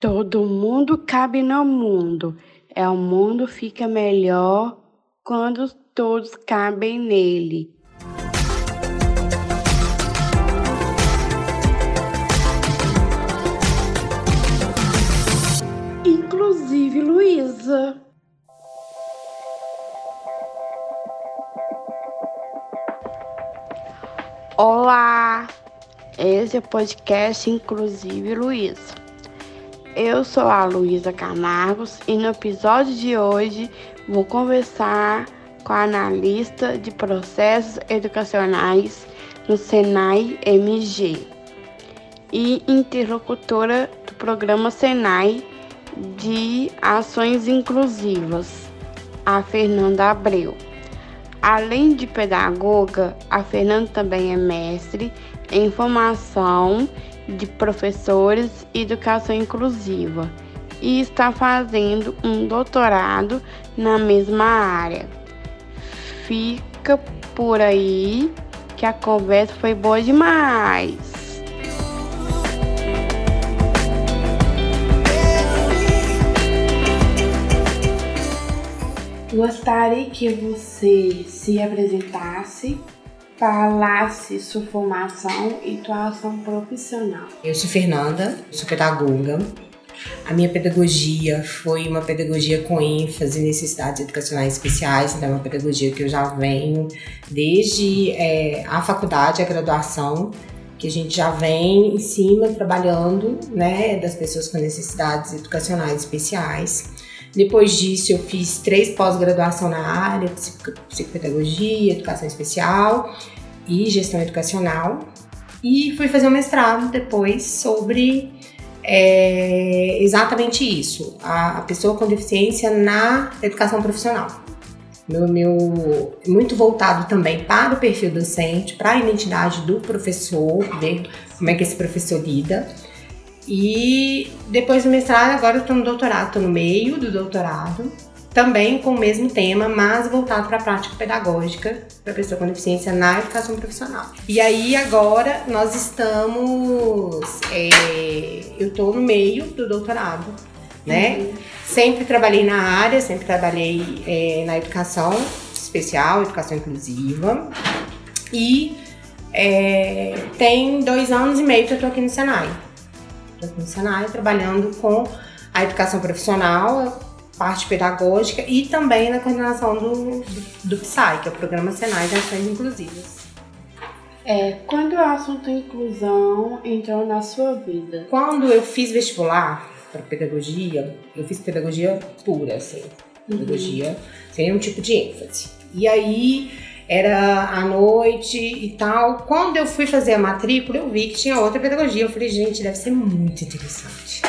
Todo mundo cabe no mundo. É o mundo fica melhor quando todos cabem nele. Inclusive Luísa. Olá! Esse é o podcast Inclusive Luísa. Eu sou a Luísa Camargos e no episódio de hoje vou conversar com a analista de processos educacionais no Senai MG e interlocutora do programa Senai de Ações Inclusivas, a Fernanda Abreu. Além de pedagoga, a Fernanda também é mestre em formação de professores e educação inclusiva e está fazendo um doutorado na mesma área. Fica por aí que a conversa foi boa demais. Gostaria que você se apresentasse, falasse sua formação e atuação profissional. Eu sou Fernanda, sou pedagoga. A minha pedagogia foi uma pedagogia com ênfase em necessidades educacionais especiais, então é uma pedagogia que eu já venho desde é, a faculdade, a graduação, que a gente já vem em cima trabalhando, né, das pessoas com necessidades educacionais especiais. Depois disso, eu fiz três pós-graduação na área, psicopedagogia, educação especial e gestão educacional. E fui fazer um mestrado depois sobre é, exatamente isso, a, a, pessoa com deficiência na educação profissional. Meu, meu, muito voltado também para o perfil docente, para a identidade do professor, ver como é que esse professor lida. E depois do mestrado, agora eu estou no doutorado, estou no meio do doutorado, também com o mesmo tema, mas voltado para a prática pedagógica para pessoa com deficiência na educação profissional. E aí agora nós estamos, é, eu estou no meio do doutorado, né? Uhum. Sempre trabalhei na área, sempre trabalhei é, na educação especial, educação inclusiva e é, tem dois anos e meio que eu estou aqui no Senai no Senai, trabalhando com a educação profissional, parte pedagógica e também na coordenação do, do, do PSAI, que é o Programa Senai de Ações Inclusivas. É, quando o assunto inclusão entrou na sua vida? Quando eu fiz vestibular para pedagogia, eu fiz pedagogia pura, assim, uhum. pedagogia sem nenhum tipo de ênfase. E aí era à noite e tal. Quando eu fui fazer a matrícula, eu vi que tinha outra pedagogia. Eu falei, gente, deve ser muito interessante.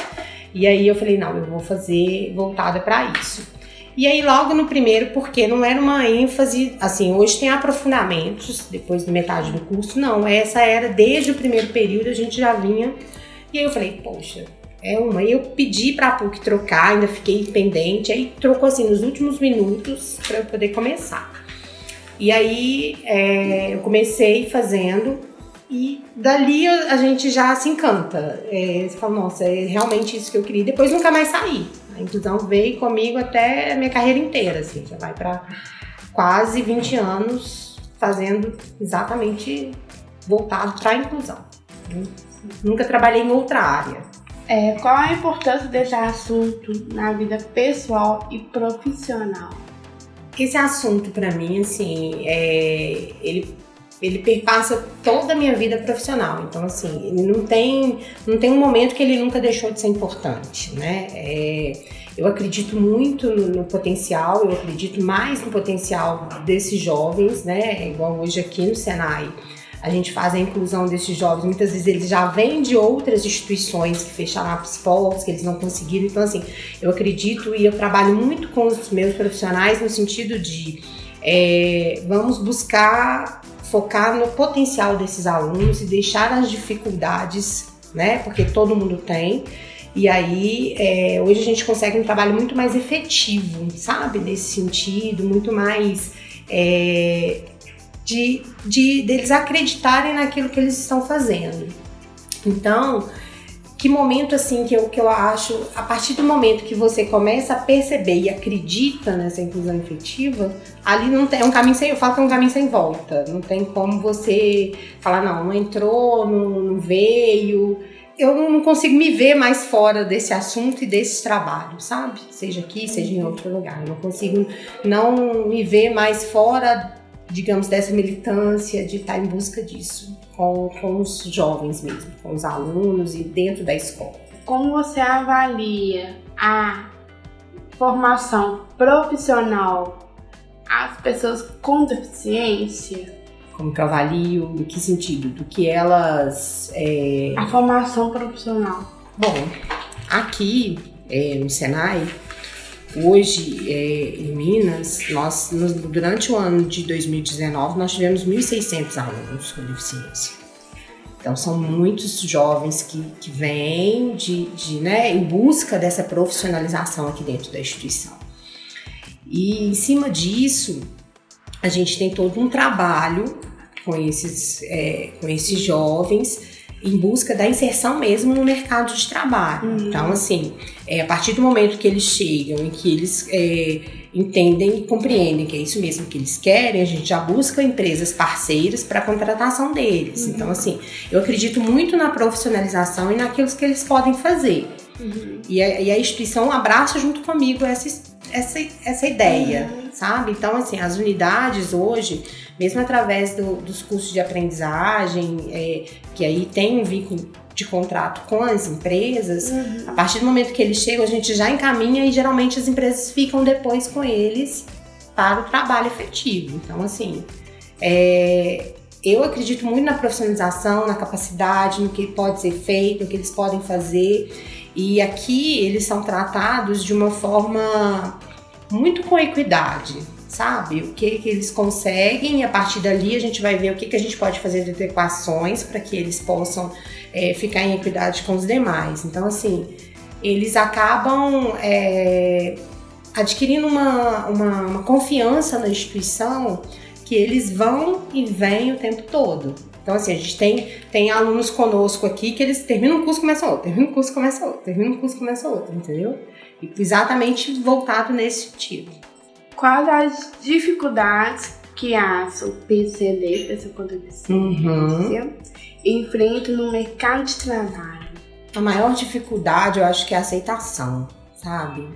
E aí eu falei, não, eu vou fazer voltada para isso. E aí logo no primeiro, porque não era uma ênfase, assim, hoje tem aprofundamentos depois de metade do curso, não, essa era desde o primeiro período a gente já vinha. E aí eu falei, poxa, é uma. Eu pedi para a PUC trocar, ainda fiquei pendente, aí trocou assim nos últimos minutos para eu poder começar. E aí é, eu comecei fazendo e dali a gente já se encanta. É, você fala, nossa, é realmente isso que eu queria. Depois nunca mais saí. A inclusão veio comigo até a minha carreira inteira, assim, já vai para quase 20 anos fazendo exatamente voltado para a inclusão. Nunca trabalhei em outra área. É, qual a importância desse assunto na vida pessoal e profissional? Esse assunto para mim, assim, é, ele ele perpassa toda a minha vida profissional. Então, assim, não tem, não tem um momento que ele nunca deixou de ser importante, né? É, eu acredito muito no, no, potencial, eu acredito mais no potencial desses jovens, né? Igual hoje aqui no Senai a gente faz a inclusão desses jovens. Muitas vezes eles já vêm de outras instituições que fecharam as portas, que eles não conseguiram. Então, assim, eu acredito e eu trabalho muito com os meus profissionais no sentido de é, vamos buscar focar no potencial desses alunos e deixar as dificuldades, né? Porque todo mundo tem. E aí, é, hoje a gente consegue um trabalho muito mais efetivo, sabe? Nesse sentido, muito mais. É, de, de deles acreditarem naquilo que eles estão fazendo. Então, que momento assim que eu, que eu acho, a partir do momento que você começa a perceber e acredita nessa inclusão efetiva, ali não tem é um caminho sem, eu falo que é um caminho sem volta. Não tem como você falar não, não entrou, não, não veio. Eu não consigo me ver mais fora desse assunto e desse trabalho, sabe? Seja aqui, seja em outro lugar. Eu não consigo não me ver mais fora, digamos, dessa militância de estar em busca disso com, com os jovens mesmo, com os alunos e dentro da escola. Como você avalia a formação profissional às pessoas com deficiência? Como que eu avalio? Em que sentido? Do que elas. É... A formação profissional. Bom, aqui é, no Senai, Hoje, é, em Minas, nós, durante o ano de 2019, nós tivemos 1.600 alunos com deficiência. Então, são muitos jovens que, que vêm de, de, né, em busca dessa profissionalização aqui dentro da instituição. E, em cima disso, a gente tem todo um trabalho com esses, é, com esses jovens em busca da inserção mesmo no mercado de trabalho. Uhum. Então, assim, é, a partir do momento que eles chegam e que eles é, entendem e compreendem que é isso mesmo que eles querem, a gente já busca empresas parceiras para a contratação deles. Uhum. Então, assim, eu acredito muito na profissionalização e naquilo que eles podem fazer. Uhum. E, a, e, a, instituição abraça junto comigo essa, essa, essa ideia, uhum. sabe? Então, assim, as unidades hoje mesmo através do, dos cursos de aprendizagem, é, que aí tem um vínculo de contrato com as empresas, uhum. a partir do momento que eles chegam, a gente já encaminha e geralmente as empresas ficam depois com eles para o trabalho efetivo. Então, assim, é, eu acredito muito na profissionalização, na capacidade, no que pode ser feito, no que eles podem fazer. E aqui eles são tratados de uma forma muito com equidade sabe? O que, que eles conseguem e a partir dali a gente vai ver o que, que a gente pode fazer de adequações para que eles possam é, ficar em equidade com os demais. Então, assim, eles acabam é, adquirindo uma, uma, uma confiança na instituição que eles vão e vêm o tempo todo. Então, assim, a gente tem, tem alunos conosco aqui que eles terminam um curso, começam outro, terminam um curso, começa outro, terminam um curso, começa outro, entendeu? E exatamente voltado nesse sentido quais as dificuldades que a o PCD, pessoa com deficiência, uhum. enfrenta no mercado de trabalho? A maior dificuldade, eu acho que é a aceitação, sabe?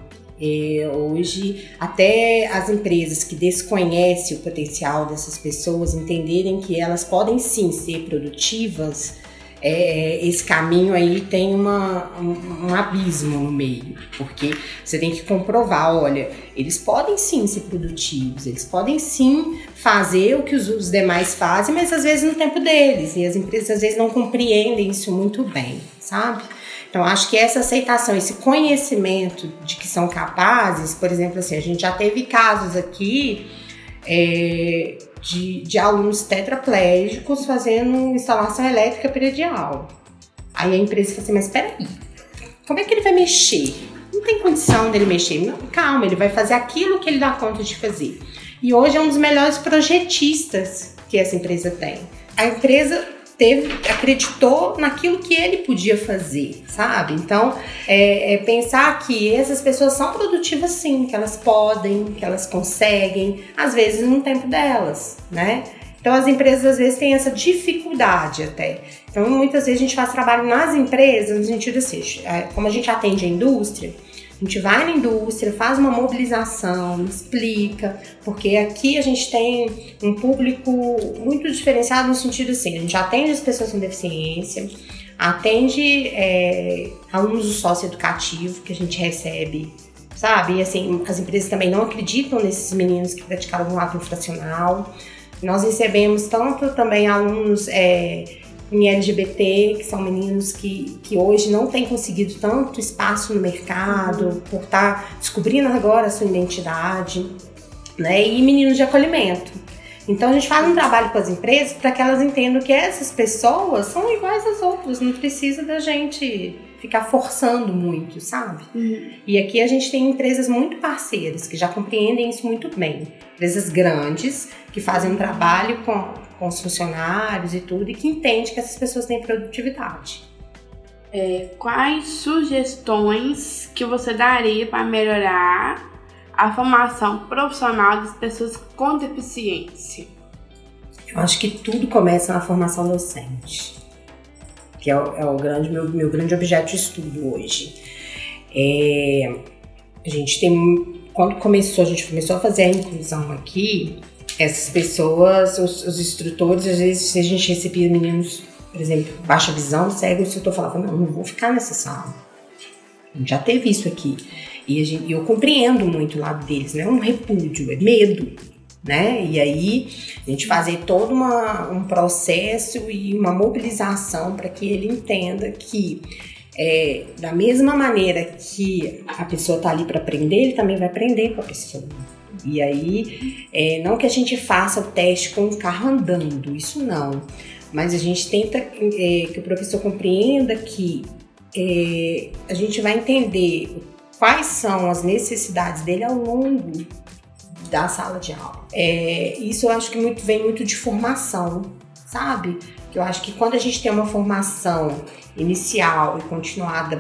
É, hoje, até as empresas que desconhecem o potencial dessas pessoas entenderem que elas podem sim ser produtivas, é, esse caminho aí tem uma, um, um, abismo no meio, porque você tem que comprovar, olha, eles podem sim ser produtivos, eles podem sim fazer o que os, os demais fazem, mas às vezes no tempo deles, e as empresas às vezes não compreendem isso muito bem, sabe? Então, acho que essa aceitação, esse conhecimento de que são capazes, por exemplo, assim, a gente já teve casos aqui é, de, de alunos tetraplégicos fazendo instalação elétrica predial. Aí a empresa fala assim, mas peraí, como é que ele vai mexer? Não tem condição dele mexer. Não, calma, ele vai fazer aquilo que ele dá conta de fazer. E hoje é um dos melhores projetistas que essa empresa tem. A empresa teve, acreditou naquilo que ele podia fazer, sabe? Então, é, é, pensar que essas pessoas são produtivas sim, que elas podem, que elas conseguem, às vezes no tempo delas, né? Então, as empresas às vezes têm essa dificuldade até. Então, muitas vezes a gente faz trabalho nas empresas, no sentido assim, é, como a gente atende a indústria, a gente vai na indústria, faz uma mobilização, explica, porque aqui a gente tem um público muito diferenciado no sentido assim, a gente atende as pessoas com deficiência, atende é, alunos do socioeducativo que a gente recebe, sabe? E assim, as empresas também não acreditam nesses meninos que praticaram um ato infracional. Nós recebemos tanto também alunos é, em LGBT, que são meninos que, que hoje não têm conseguido tanto espaço no mercado, uhum. por estar tá descobrindo agora a sua identidade, né? E meninos de acolhimento. Então a gente faz um trabalho com as empresas para que elas entendam que essas pessoas são iguais às outras, não precisa da gente ficar forçando muito, sabe? Uhum. E aqui a gente tem empresas muito parceiras que já compreendem isso muito bem. Empresas grandes que fazem um trabalho com com os funcionários e tudo, e que entende que essas pessoas têm produtividade. É, quais sugestões que você daria para melhorar a formação profissional das pessoas com deficiência? Eu acho que tudo começa na formação docente, que é o, é o grande, meu, meu grande objeto de estudo hoje. É, a gente tem, quando começou, a gente começou a fazer a inclusão aqui, essas pessoas, os, os instrutores, às vezes a gente recebia meninos, por exemplo, baixa visão, cego, o instrutor falava, não, não vou ficar nessa sala. Já teve isso aqui. E gente, eu compreendo muito o lado deles, né? É um repúdio, é medo, né? E aí a gente fazer todo uma, um processo e uma mobilização para que ele entenda que é, da mesma maneira que a pessoa está ali para aprender, ele também vai aprender com a pessoa. E aí, é, não que a gente faça o teste com o carro andando, isso não. Mas a gente tenta é, que o professor compreenda que é, a gente vai entender quais são as necessidades dele ao longo da sala de aula. É, isso eu acho que muito, vem muito de formação, sabe? Que eu acho que quando a gente tem uma formação inicial e continuada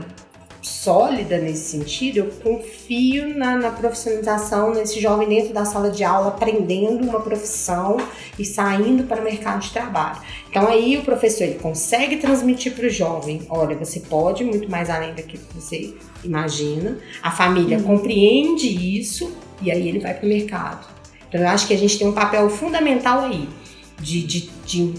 sólida nesse sentido, eu confio na, na, profissionalização nesse jovem dentro da sala de aula, aprendendo uma profissão e saindo para o mercado de trabalho. Então aí o professor ele consegue transmitir para o jovem, olha, você pode muito mais além daquilo que você imagina. A família uhum. compreende isso e aí ele vai para o mercado. Então eu acho que a gente tem um papel fundamental aí de, de, de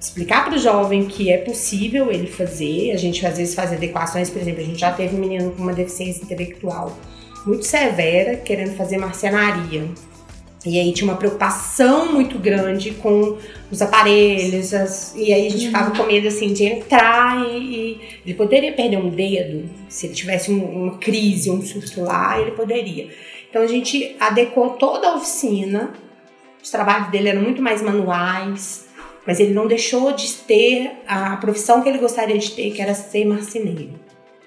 explicar para o jovem que é possível ele fazer. A gente às vezes faz adequações, por exemplo, a gente já teve um menino com uma deficiência intelectual muito severa, querendo fazer marcenaria. E aí tinha uma preocupação muito grande com os aparelhos, as, e aí a gente ficava com medo assim de entrar e, e, ele poderia perder um dedo, se ele tivesse um, uma crise, um surto lá, ele poderia. Então a gente adequou toda a oficina, os trabalhos dele eram muito mais manuais, mas ele não deixou de ter a profissão que ele gostaria de ter, que era ser marceneiro.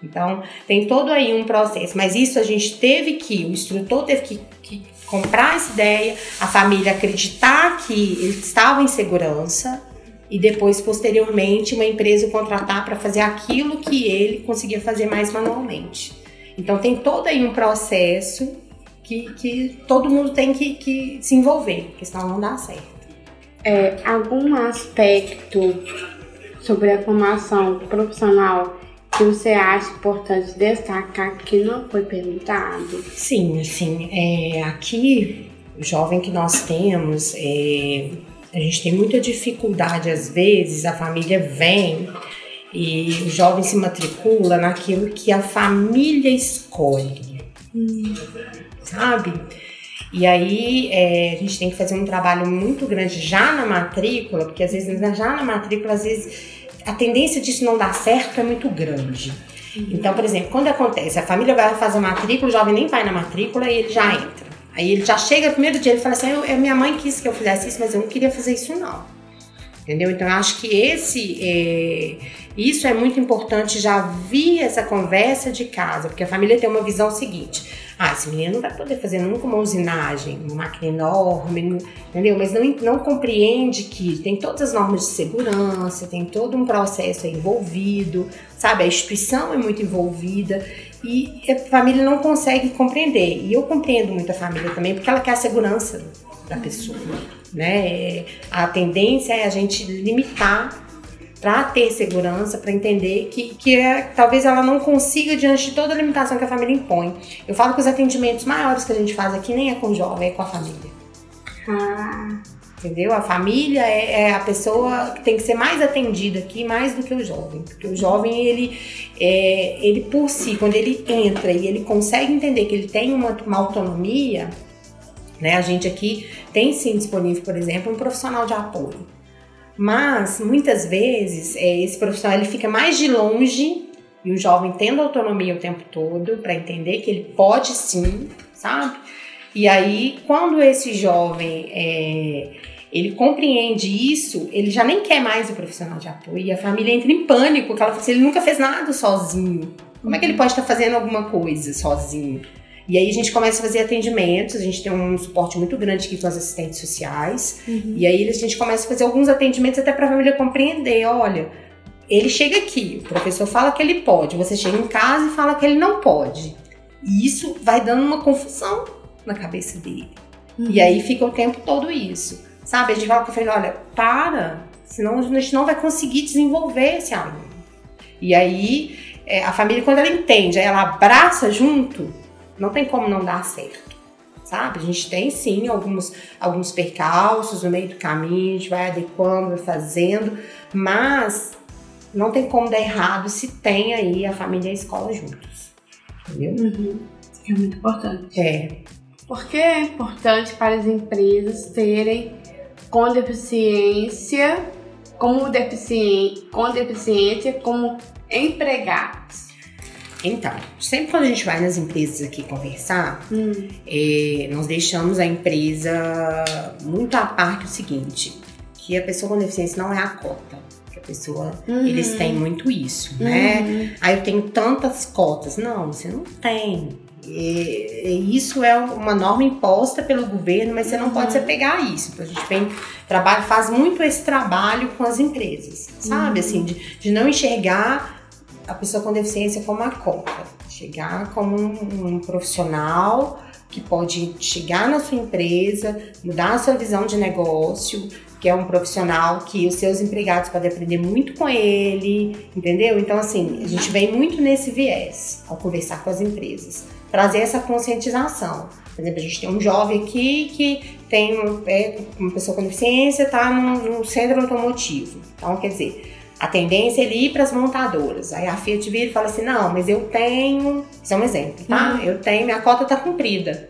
Então, tem todo aí um processo, mas isso a gente teve que, o instrutor teve que, que comprar essa ideia, a família acreditar que ele estava em segurança e depois, posteriormente, uma empresa contratar para fazer aquilo que ele conseguia fazer mais manualmente. Então, tem todo aí um processo que, que todo mundo tem que, que se envolver, porque senão não dá certo é, algum aspecto sobre a formação profissional que você acha importante destacar que não foi perguntado? Sim, assim, é, aqui, o jovem que nós temos, é, a gente tem muita dificuldade, às vezes, a família vem e o jovem se matricula naquilo que a família escolhe, hum. sabe? E aí é, a gente tem que fazer um trabalho muito grande já na matrícula, porque às vezes já na matrícula, às vezes a tendência disso não dar certo é muito grande. Uhum. Então, por exemplo, quando acontece, a família vai fazer a matrícula, o jovem nem vai na matrícula e ele já entra. Aí ele já chega no primeiro dia, ele fala assim, eu, minha mãe quis que eu fizesse isso, mas eu não queria fazer isso não. Entendeu? Então eu acho que esse é, isso é muito importante já vir essa conversa de casa, porque a família tem uma visão seguinte: ah, esse menino não vai poder fazer nunca uma usinagem, uma máquina enorme, entendeu? Mas não, não compreende que tem todas as normas de segurança, tem todo um processo envolvido, sabe? A instituição é muito envolvida e a família não consegue compreender. E eu compreendo muito a família também, porque ela quer a segurança da pessoa, né? A tendência é a gente limitar para ter segurança, para entender que, que é, talvez ela não consiga diante de toda a limitação que a família impõe. Eu falo que os atendimentos maiores que a gente faz aqui nem é com o jovem, é com a família. Ah. Entendeu? A família é, é, a pessoa que tem que ser mais atendida aqui, mais do que o jovem. Porque o jovem, ele, é, ele por si, quando ele entra e ele consegue entender que ele tem uma, uma autonomia, né? A gente aqui tem sim disponível, por exemplo, um profissional de apoio. Mas muitas vezes é, esse profissional ele fica mais de longe e o jovem tendo autonomia o tempo todo para entender que ele pode sim, sabe? E aí quando esse jovem é, ele compreende isso, ele já nem quer mais o profissional de apoio e a família entra em pânico, porque ela fala assim, ele nunca fez nada sozinho. Como é que ele pode estar fazendo alguma coisa sozinho? E aí a gente começa a fazer atendimentos, a gente tem um suporte muito grande aqui com as assistentes sociais. Uhum. E aí a gente começa a fazer alguns atendimentos até para a família compreender, olha, ele chega aqui, o professor fala que ele pode, você chega em casa e fala que ele não pode. E isso vai dando uma confusão na cabeça dele. Uhum. E aí fica o tempo todo isso. Sabe? A gente fala com ele, olha, para, senão a gente não vai conseguir desenvolver esse aluno. E aí é, a família, quando ela entende, ela abraça junto, não tem como não dar certo. Sabe? A gente tem sim alguns, alguns percalços no meio do caminho, a gente vai adequando, vai fazendo, mas não tem como dar errado se tem aí a família e a escola juntos. Entendeu? Uhum. Isso é muito importante. É. Por que é importante para as empresas terem com deficiência, como deficiente, com deficiência como empregados? Então, sempre quando a gente vai nas empresas aqui conversar, hum. é, nós deixamos a empresa muito a parte o seguinte, que a pessoa com deficiência não é a cota pessoa, uhum. eles têm muito isso, né? Uhum. Aí eu tenho tantas cotas. Não, você não tem. E, e isso é uma norma imposta pelo governo, mas você não pode se uhum. apegar a isso. Então a gente vem, trabalho, faz muito esse trabalho com as empresas, sabe? Uhum. Assim, de, de não enxergar a pessoa com deficiência como a cota. Chegar como um, um profissional que pode chegar na sua empresa, mudar a sua visão de negócio, que é um profissional que os seus empregados podem aprender muito com ele, entendeu? Então, assim, a gente vem muito nesse viés ao conversar com as empresas, trazer essa conscientização. Por exemplo, a gente tem um jovem aqui que tem é, uma pessoa com deficiência, está no, centro automotivo. Então, quer dizer, a tendência é ele ir para as montadoras. Aí a Fiat vira e fala assim: não, mas eu tenho. Isso é um exemplo, tá? Uhum. Eu tenho, minha cota está cumprida.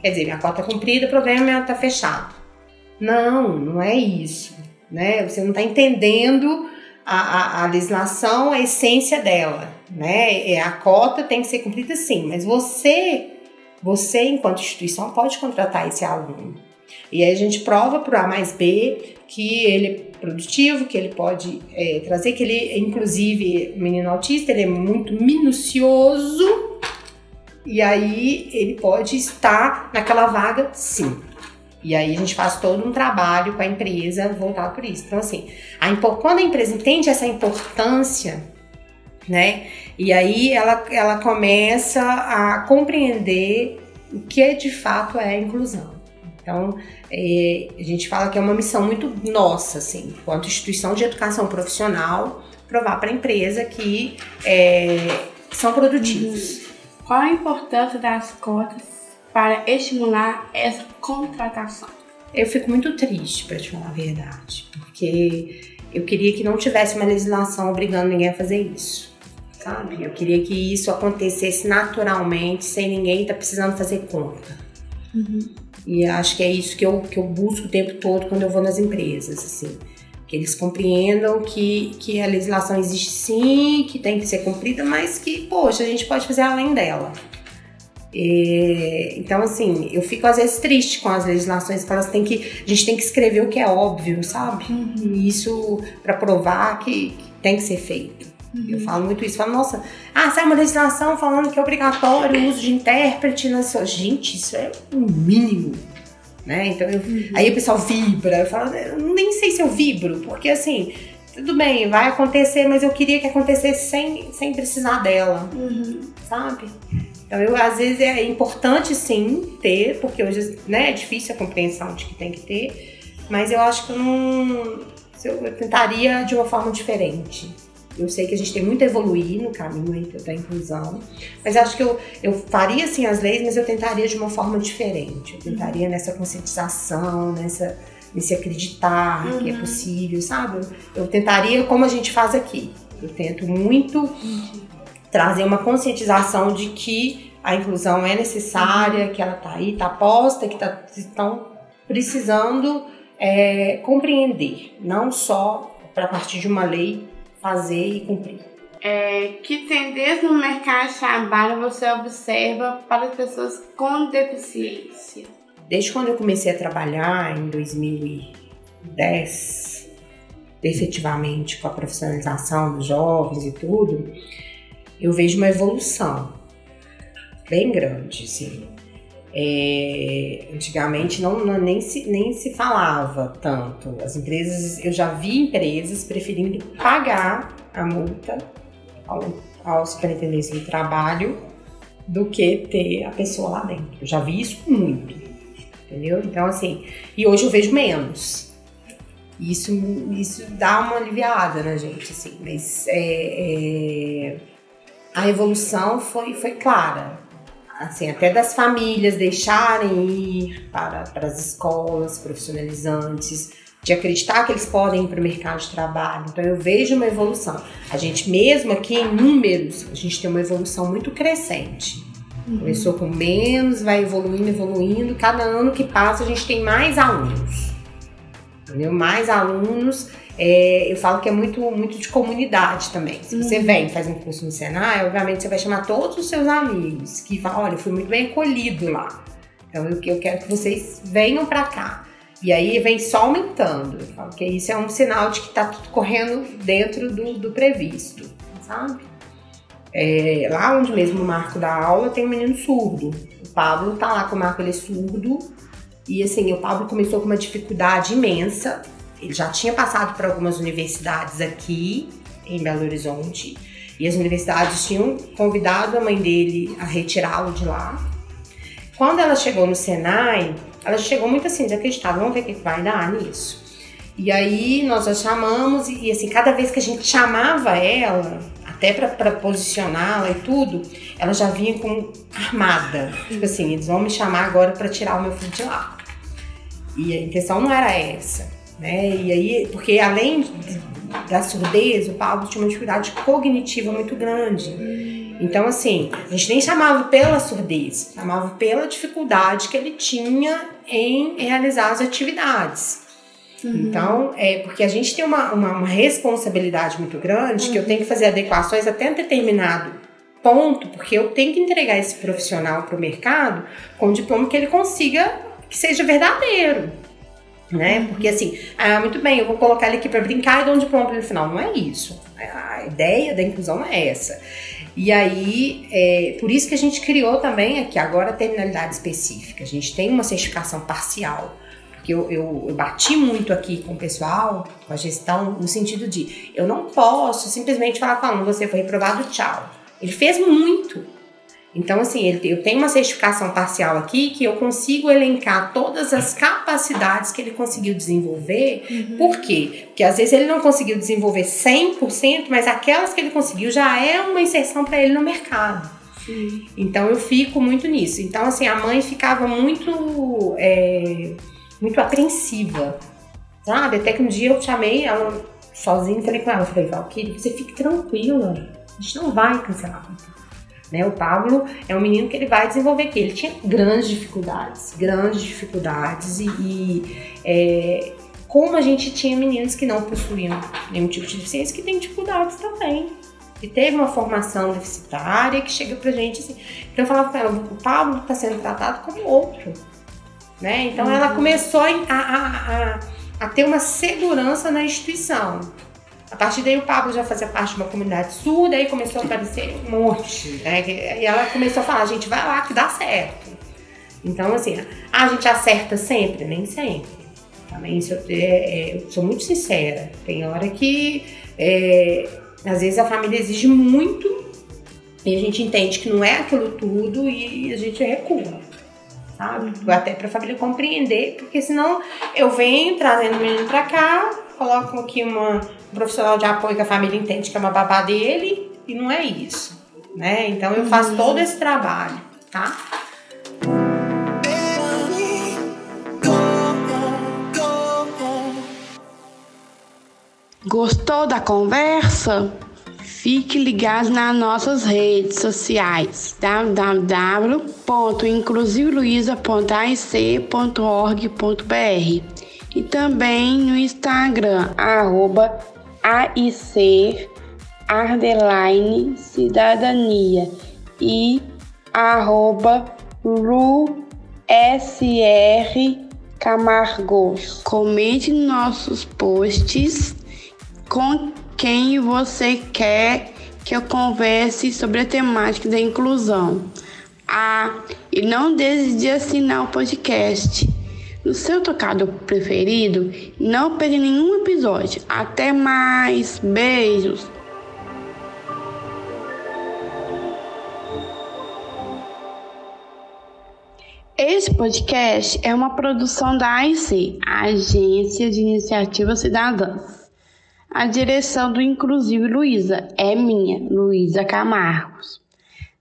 Quer dizer, minha cota cumprida, o problema está fechado. Não, não é isso. Né? Você não está entendendo a, a, a, legislação, a essência dela. Né? É, a cota tem que ser cumprida sim, mas você, você enquanto instituição, pode contratar esse aluno. E aí a gente prova para o A mais B que ele é produtivo, que ele pode é, trazer, que ele, inclusive, o menino autista, ele é muito minucioso, e aí ele pode estar naquela vaga sim. E aí a gente faz todo um trabalho com a empresa voltado por isso. Então, assim, a, quando a empresa entende essa importância, né? E aí ela, ela começa a compreender o que é, de fato é a inclusão. Então, é, a gente fala que é uma missão muito nossa, assim, enquanto instituição de educação profissional, provar para a empresa que é, são produtivos. Qual a importância das cotas para estimular essa contratação? Eu fico muito triste, para te falar a verdade, porque eu queria que não tivesse uma legislação obrigando ninguém a fazer isso, sabe? Eu queria que isso acontecesse naturalmente, sem ninguém estar tá precisando fazer conta. Uhum. E acho que é isso que eu, que eu busco o tempo todo quando eu vou nas empresas, assim. Que eles compreendam que, que a legislação existe sim, que tem que ser cumprida, mas que, poxa, a gente pode fazer além dela. É, então, assim, eu fico às vezes triste com as legislações, porque elas têm que, a gente tem que escrever o que é óbvio, sabe? Uhum. E isso para provar que, que, tem que ser feito. Uhum. Eu falo muito isso, falo, nossa, ah, sai uma legislação falando que é obrigatório o uso de intérprete nas Gente, isso é o um mínimo. Né? Então, eu, uhum. aí o pessoal vibra, eu falo, eu nem sei se eu vibro, porque assim, tudo bem, vai acontecer, mas eu queria que acontecesse sem, sem precisar dela, uhum. sabe? Então, eu, às vezes é importante sim ter, porque hoje né, é difícil a compreensão de que tem que ter, mas eu acho que eu não. Eu tentaria de uma forma diferente. Eu sei que a gente tem muito a evoluir no caminho da inclusão, mas acho que eu, eu faria sim as leis, mas eu tentaria de uma forma diferente. Eu tentaria nessa conscientização, nessa, nesse acreditar uhum. que é uhum. possível, sabe? Eu, eu tentaria como a gente faz aqui. Eu tento muito uhum trazer uma conscientização de que a inclusão é necessária, que ela está aí, está posta, que tá, estão precisando é, compreender, não só para partir de uma lei fazer e cumprir. É, que tendência no mercado de trabalho você observa para as pessoas com deficiência? Desde quando eu comecei a trabalhar em 2010, efetivamente com a profissionalização dos jovens e tudo, eu vejo uma evolução bem grande, sim. É, antigamente não, não, nem, se, nem se falava tanto. As empresas, eu já vi empresas preferindo pagar a multa ao, ao superintendente do trabalho do que ter a pessoa lá dentro. Eu já vi isso muito, entendeu? Então, assim, e hoje eu vejo menos. Isso, isso dá uma aliviada na gente, assim, mas é, é, a evolução foi, foi clara assim, até das famílias deixarem ir para, para as escolas profissionalizantes, de acreditar que eles podem ir para o mercado de trabalho. Então eu vejo uma evolução. A gente mesmo aqui em números, a gente tem uma evolução muito crescente. Uhum. Começou com menos, vai evoluindo, evoluindo. Cada ano que passa a gente tem mais alunos. Entendeu? Mais alunos é, eu falo que é muito, muito de comunidade também. Se você uhum. vem faz um curso no Senai, obviamente você vai chamar todos os seus amigos que falam, olha, eu fui muito bem acolhido lá. Então eu, eu quero que vocês venham para cá. E aí vem só aumentando. Eu falo que isso é um sinal de que está tudo correndo dentro do, do previsto, sabe? É, lá onde mesmo o Marco da aula tem um menino surdo. O Pablo tá lá com o Marco, ele é surdo. E assim, o Pablo começou com uma dificuldade imensa ele já tinha passado por algumas universidades aqui em Belo Horizonte e as universidades tinham convidado a mãe dele a retirá-lo de lá. Quando ela chegou no Senai, ela chegou muito assim, desacreditada, vamos ver o que vai dar nisso. E aí nós a chamamos e, assim, cada vez que a gente chamava ela, até para posicioná-la e tudo, ela já vinha com armada. Tipo assim, eles vão me chamar agora para tirar o meu filho de lá. E a intenção não era essa. Né? E aí, porque além da surdez, o Pablo tinha uma dificuldade cognitiva muito grande. Então, assim, a gente nem chamava pela surdez, chamava pela dificuldade que ele tinha em realizar as atividades. Uhum. Então, é porque a gente tem uma, uma, uma responsabilidade muito grande uhum. que eu tenho que fazer adequações até um determinado ponto, porque eu tenho que entregar esse profissional para o mercado com um diploma que ele consiga que seja verdadeiro né? Porque assim, ah, muito bem, eu vou colocar ele aqui para brincar e dar um diploma no final. Não é isso. A ideia da inclusão não é essa. E aí, é, por isso que a gente criou também aqui agora a terminalidade específica. A gente tem uma certificação parcial. Porque eu, eu, eu bati muito aqui com o pessoal, com a gestão, no sentido de eu não posso simplesmente falar com o aluno, você foi reprovado, tchau. Ele fez muito. Então, assim, eu tenho uma certificação parcial aqui que eu consigo elencar todas as capacidades que ele conseguiu desenvolver. Uhum. Por quê? Porque às vezes ele não conseguiu desenvolver 100%, mas aquelas que ele conseguiu já é uma inserção para ele no mercado. Sim. Então, eu fico muito nisso. Então, assim, a mãe ficava muito, é, muito apreensiva, sabe? Até que um dia eu chamei ela sozinha e falei com ela, falei, Valkyrie, você fique tranquila, a gente não vai cancelar a né? O Pablo é um menino que ele vai desenvolver aqui. Ele tinha grandes dificuldades, grandes dificuldades e, e é, como a gente tinha meninos que não possuíam nenhum tipo de deficiência que têm dificuldades também. E teve uma formação deficitária que chega pra gente assim. Então eu falava pra ela, o Pablo está sendo tratado como outro. Né? Então uhum. ela começou a, a, a, a ter uma segurança na instituição. A partir daí o Pablo já fazia parte de uma comunidade surda, aí começou a aparecer um monte, né? E ela começou a falar, gente vai lá que dá certo. Então, assim, a gente acerta sempre? Nem sempre. Também, é, é, eu sou muito sincera. Tem hora que, é, às vezes, a família exige muito e a gente entende que não é aquilo tudo e a gente recua, sabe? Até para a família compreender, porque senão eu venho trazendo o menino para cá, coloco aqui uma um profissional de apoio que a família entende que é uma babá dele e não é isso, né? Então eu faço todo esse trabalho, tá? Gostou da conversa? Fique ligado nas nossas redes sociais www.inclusiveluiza.aic.org.br e também no Instagram, arroba AIC Cidadania e arroba Lu SR Camargos. Comente nossos posts com quem você quer que eu converse sobre a temática da inclusão. Ah, e não deixe de assinar o podcast no seu tocador preferido. Não perca nenhum episódio. Até mais. Beijos. Esse podcast é uma produção da AIC, Agência de Iniciativas Cidadãs. A direção do Inclusive Luísa é minha, Luísa Camargos.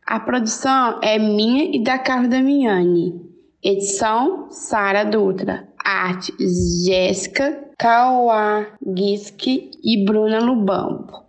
A produção é minha e da Carla Damiani. Edição Sara Dutra. Arte Jéssica Kawagiski e Bruna Lubambo.